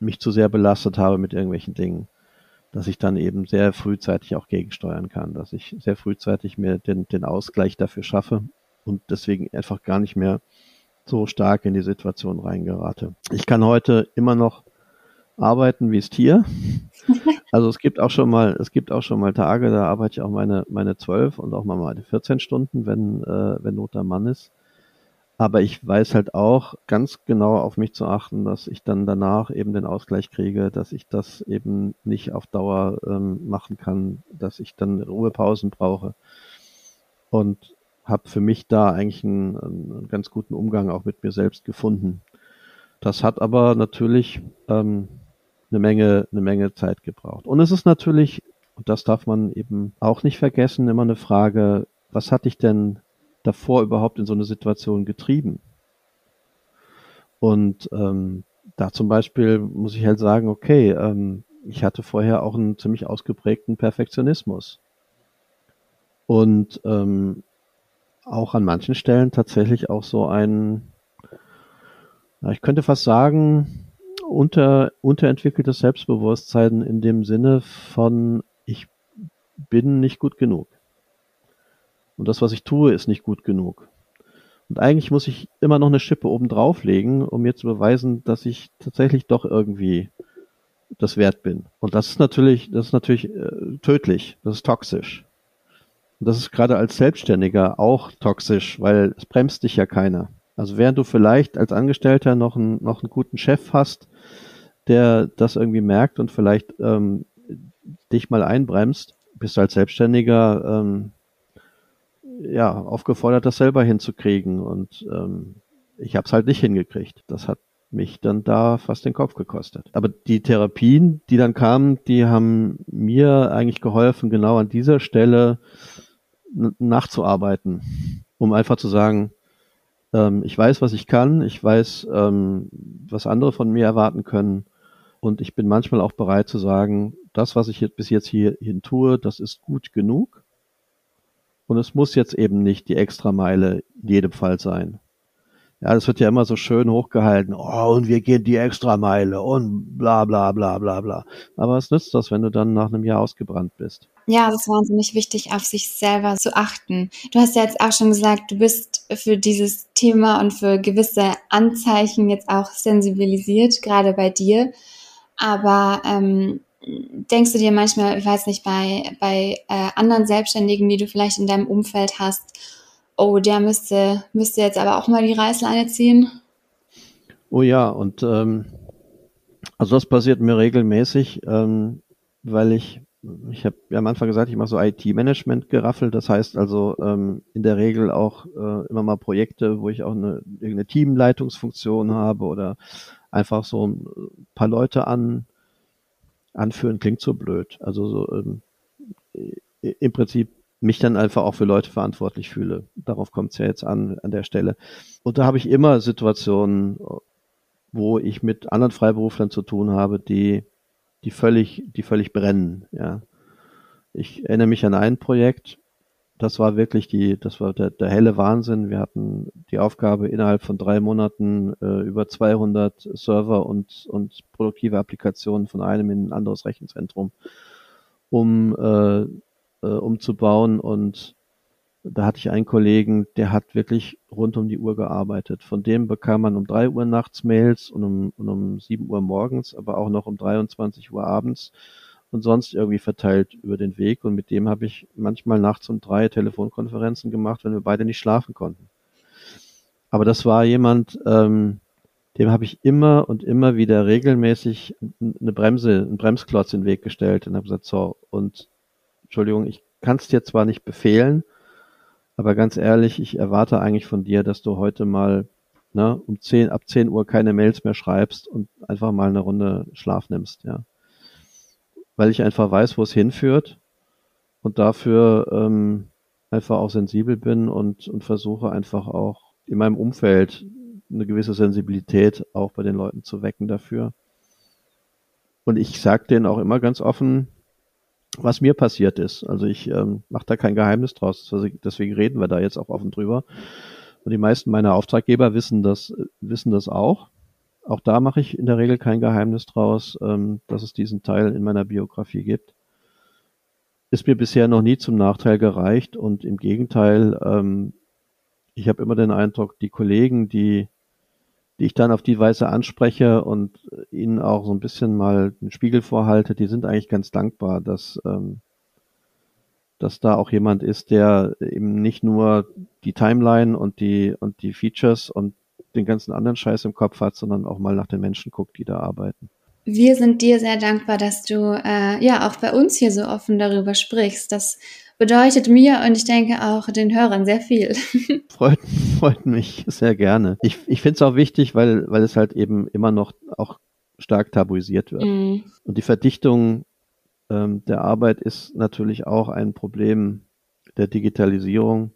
mich zu sehr belastet habe mit irgendwelchen Dingen, dass ich dann eben sehr frühzeitig auch gegensteuern kann, dass ich sehr frühzeitig mir den, den Ausgleich dafür schaffe und deswegen einfach gar nicht mehr so stark in die Situation reingerate. Ich kann heute immer noch arbeiten wie es Tier. Also es gibt auch schon mal, es gibt auch schon mal Tage, da arbeite ich auch meine meine zwölf und auch mal meine 14 Stunden, wenn äh, wenn Not am Mann ist. Aber ich weiß halt auch ganz genau auf mich zu achten, dass ich dann danach eben den Ausgleich kriege, dass ich das eben nicht auf Dauer ähm, machen kann, dass ich dann Ruhepausen brauche. Und habe für mich da eigentlich einen, einen, ganz guten Umgang auch mit mir selbst gefunden. Das hat aber natürlich ähm, eine Menge, eine Menge Zeit gebraucht. Und es ist natürlich, und das darf man eben auch nicht vergessen, immer eine Frage, was hat dich denn davor überhaupt in so eine Situation getrieben? Und ähm, da zum Beispiel muss ich halt sagen, okay, ähm, ich hatte vorher auch einen ziemlich ausgeprägten Perfektionismus. Und ähm, auch an manchen Stellen tatsächlich auch so ein, ja, ich könnte fast sagen, unter, unterentwickeltes Selbstbewusstsein in dem Sinne von, ich bin nicht gut genug. Und das, was ich tue, ist nicht gut genug. Und eigentlich muss ich immer noch eine Schippe oben drauflegen, um mir zu beweisen, dass ich tatsächlich doch irgendwie das wert bin. Und das ist natürlich, das ist natürlich äh, tödlich, das ist toxisch. Und das ist gerade als Selbstständiger auch toxisch, weil es bremst dich ja keiner. Also während du vielleicht als Angestellter noch einen, noch einen guten Chef hast, der das irgendwie merkt und vielleicht ähm, dich mal einbremst, bist du als Selbstständiger ähm, ja, aufgefordert, das selber hinzukriegen. Und ähm, ich habe es halt nicht hingekriegt. Das hat mich dann da fast den Kopf gekostet. Aber die Therapien, die dann kamen, die haben mir eigentlich geholfen, genau an dieser Stelle nachzuarbeiten, um einfach zu sagen, ähm, ich weiß, was ich kann, ich weiß, ähm, was andere von mir erwarten können und ich bin manchmal auch bereit zu sagen, das, was ich jetzt bis jetzt hierhin tue, das ist gut genug und es muss jetzt eben nicht die Extrameile in jedem Fall sein. Ja, das wird ja immer so schön hochgehalten. Oh, und wir gehen die Extrameile und bla bla bla bla bla. Aber was nützt das, wenn du dann nach einem Jahr ausgebrannt bist? Ja, es ist wahnsinnig wichtig, auf sich selber zu achten. Du hast ja jetzt auch schon gesagt, du bist für dieses Thema und für gewisse Anzeichen jetzt auch sensibilisiert, gerade bei dir. Aber ähm, denkst du dir manchmal, ich weiß nicht, bei, bei äh, anderen Selbstständigen, die du vielleicht in deinem Umfeld hast, oh, der müsste, müsste jetzt aber auch mal die Reißleine ziehen? Oh ja, und ähm, also das passiert mir regelmäßig, ähm, weil ich, ich habe ja am Anfang gesagt, ich mache so IT-Management geraffelt, das heißt also ähm, in der Regel auch äh, immer mal Projekte, wo ich auch eine, irgendeine Teamleitungsfunktion habe oder einfach so ein paar Leute an anführen klingt so blöd. Also so, ähm, im Prinzip mich dann einfach auch für Leute verantwortlich fühle. Darauf kommt es ja jetzt an, an der Stelle. Und da habe ich immer Situationen, wo ich mit anderen Freiberuflern zu tun habe, die, die völlig, die völlig brennen, ja. Ich erinnere mich an ein Projekt, das war wirklich die, das war der, der helle Wahnsinn. Wir hatten die Aufgabe, innerhalb von drei Monaten äh, über 200 Server und, und produktive Applikationen von einem in ein anderes Rechenzentrum um, äh, äh, umzubauen. Und da hatte ich einen Kollegen, der hat wirklich rund um die Uhr gearbeitet. Von dem bekam man um drei Uhr nachts Mails und um, und um sieben Uhr morgens, aber auch noch um 23 Uhr abends und sonst irgendwie verteilt über den Weg. Und mit dem habe ich manchmal nachts um drei Telefonkonferenzen gemacht, wenn wir beide nicht schlafen konnten. Aber das war jemand, ähm, dem habe ich immer und immer wieder regelmäßig eine Bremse, einen Bremsklotz in den Weg gestellt und habe gesagt, so, und Entschuldigung, ich kann es dir zwar nicht befehlen, aber ganz ehrlich, ich erwarte eigentlich von dir, dass du heute mal ne, um 10, ab 10 Uhr keine Mails mehr schreibst und einfach mal eine Runde Schlaf nimmst, ja weil ich einfach weiß, wo es hinführt und dafür ähm, einfach auch sensibel bin und, und versuche einfach auch in meinem Umfeld eine gewisse Sensibilität auch bei den Leuten zu wecken dafür. Und ich sage denen auch immer ganz offen, was mir passiert ist. Also ich ähm, mache da kein Geheimnis draus. Deswegen reden wir da jetzt auch offen drüber. Und die meisten meiner Auftraggeber wissen das, wissen das auch. Auch da mache ich in der Regel kein Geheimnis draus, ähm, dass es diesen Teil in meiner Biografie gibt. Ist mir bisher noch nie zum Nachteil gereicht und im Gegenteil, ähm, ich habe immer den Eindruck, die Kollegen, die die ich dann auf die Weise anspreche und ihnen auch so ein bisschen mal den Spiegel vorhalte, die sind eigentlich ganz dankbar, dass, ähm, dass da auch jemand ist, der eben nicht nur die Timeline und die, und die Features und den ganzen anderen Scheiß im Kopf hat, sondern auch mal nach den Menschen guckt, die da arbeiten. Wir sind dir sehr dankbar, dass du äh, ja auch bei uns hier so offen darüber sprichst. Das bedeutet mir und ich denke auch den Hörern sehr viel. Freut, freut mich sehr gerne. Ich, ich finde es auch wichtig, weil, weil es halt eben immer noch auch stark tabuisiert wird. Mm. Und die Verdichtung ähm, der Arbeit ist natürlich auch ein Problem der Digitalisierung.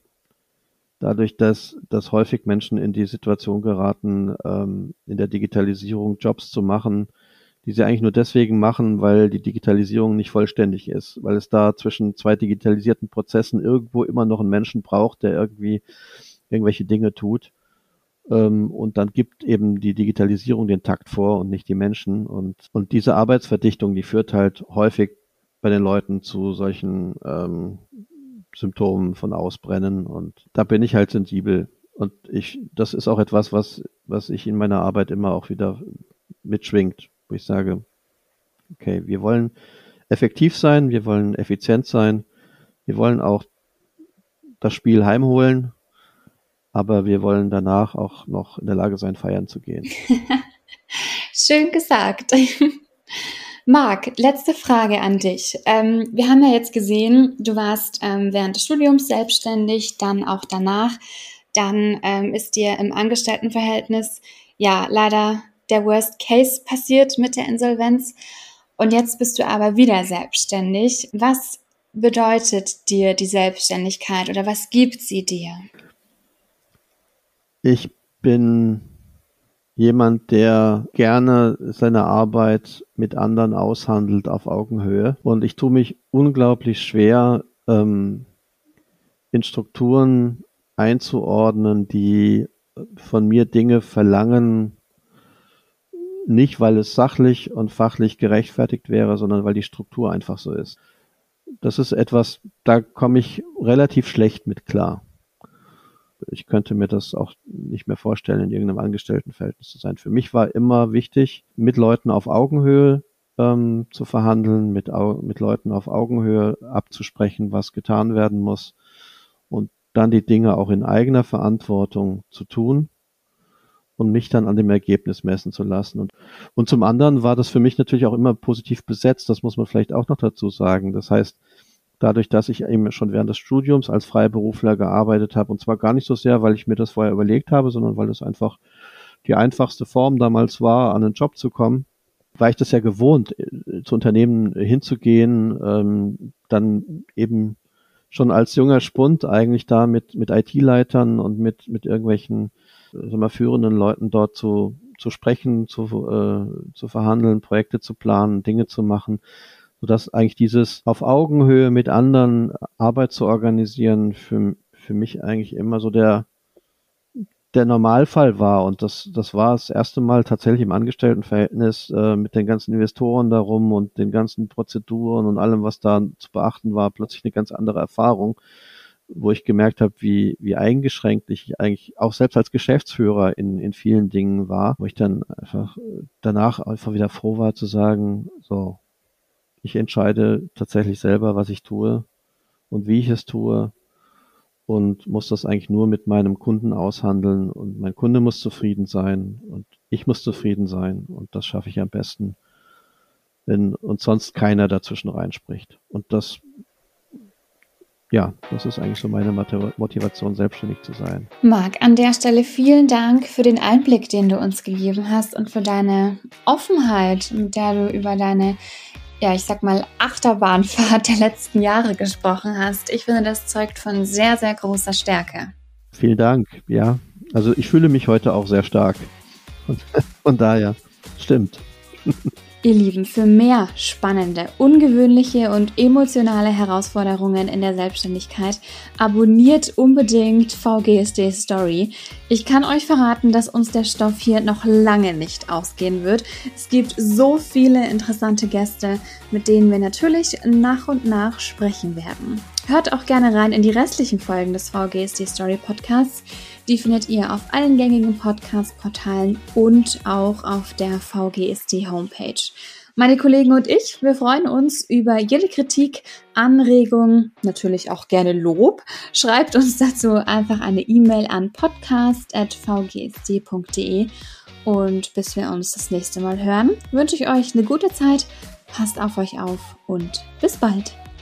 Dadurch, dass, dass häufig Menschen in die Situation geraten, ähm, in der Digitalisierung Jobs zu machen, die sie eigentlich nur deswegen machen, weil die Digitalisierung nicht vollständig ist, weil es da zwischen zwei digitalisierten Prozessen irgendwo immer noch einen Menschen braucht, der irgendwie irgendwelche Dinge tut. Ähm, und dann gibt eben die Digitalisierung den Takt vor und nicht die Menschen. Und, und diese Arbeitsverdichtung, die führt halt häufig bei den Leuten zu solchen ähm, Symptomen von Ausbrennen. Und da bin ich halt sensibel. Und ich, das ist auch etwas, was, was ich in meiner Arbeit immer auch wieder mitschwingt wo ich sage, okay, wir wollen effektiv sein, wir wollen effizient sein, wir wollen auch das Spiel heimholen, aber wir wollen danach auch noch in der Lage sein, feiern zu gehen. Schön gesagt. Marc, letzte Frage an dich. Ähm, wir haben ja jetzt gesehen, du warst ähm, während des Studiums selbstständig, dann auch danach. Dann ähm, ist dir im Angestelltenverhältnis ja leider der Worst Case passiert mit der Insolvenz. Und jetzt bist du aber wieder selbstständig. Was bedeutet dir die Selbstständigkeit oder was gibt sie dir? Ich bin jemand, der gerne seine Arbeit mit anderen aushandelt auf Augenhöhe. Und ich tue mich unglaublich schwer, ähm, in Strukturen einzuordnen, die von mir Dinge verlangen, nicht, weil es sachlich und fachlich gerechtfertigt wäre, sondern weil die Struktur einfach so ist. Das ist etwas, da komme ich relativ schlecht mit klar. Ich könnte mir das auch nicht mehr vorstellen, in irgendeinem Angestelltenverhältnis zu sein. Für mich war immer wichtig, mit Leuten auf Augenhöhe ähm, zu verhandeln, mit, mit Leuten auf Augenhöhe abzusprechen, was getan werden muss und dann die Dinge auch in eigener Verantwortung zu tun und mich dann an dem Ergebnis messen zu lassen. Und, und zum anderen war das für mich natürlich auch immer positiv besetzt, das muss man vielleicht auch noch dazu sagen. Das heißt, dadurch, dass ich eben schon während des Studiums als Freiberufler gearbeitet habe, und zwar gar nicht so sehr, weil ich mir das vorher überlegt habe, sondern weil es einfach die einfachste Form damals war, an einen Job zu kommen, war ich das ja gewohnt, äh, zu Unternehmen hinzugehen, ähm, dann eben schon als junger Spund eigentlich da mit, mit IT-Leitern und mit, mit irgendwelchen sagen wir, führenden Leuten dort zu, zu sprechen, zu, äh, zu verhandeln, Projekte zu planen, Dinge zu machen, sodass eigentlich dieses auf Augenhöhe mit anderen Arbeit zu organisieren für, für mich eigentlich immer so der, der Normalfall war. Und das, das war das erste Mal tatsächlich im Angestelltenverhältnis äh, mit den ganzen Investoren darum und den ganzen Prozeduren und allem, was da zu beachten war, plötzlich eine ganz andere Erfahrung wo ich gemerkt habe, wie, wie eingeschränkt ich eigentlich auch selbst als Geschäftsführer in, in vielen Dingen war, wo ich dann einfach danach einfach wieder froh war zu sagen, so, ich entscheide tatsächlich selber, was ich tue und wie ich es tue und muss das eigentlich nur mit meinem Kunden aushandeln und mein Kunde muss zufrieden sein und ich muss zufrieden sein und das schaffe ich am besten, wenn uns sonst keiner dazwischen reinspricht. Und das ja, das ist eigentlich so meine Motivation, selbstständig zu sein. Marc, an der Stelle vielen Dank für den Einblick, den du uns gegeben hast und für deine Offenheit, mit der du über deine ja, ich sag mal, Achterbahnfahrt der letzten Jahre gesprochen hast. Ich finde, das zeugt von sehr, sehr großer Stärke. Vielen Dank. Ja, also ich fühle mich heute auch sehr stark. Von, daher, stimmt. Ihr Lieben, für mehr spannende, ungewöhnliche und emotionale Herausforderungen in der Selbstständigkeit abonniert unbedingt VGSD Story. Ich kann euch verraten, dass uns der Stoff hier noch lange nicht ausgehen wird. Es gibt so viele interessante Gäste, mit denen wir natürlich nach und nach sprechen werden. Hört auch gerne rein in die restlichen Folgen des VGSD Story Podcasts. Die findet ihr auf allen gängigen Podcast-Portalen und auch auf der VGSD Homepage. Meine Kollegen und ich, wir freuen uns über jede Kritik, Anregung, natürlich auch gerne Lob. Schreibt uns dazu einfach eine E-Mail an podcast.vgsd.de und bis wir uns das nächste Mal hören, wünsche ich euch eine gute Zeit, passt auf euch auf und bis bald.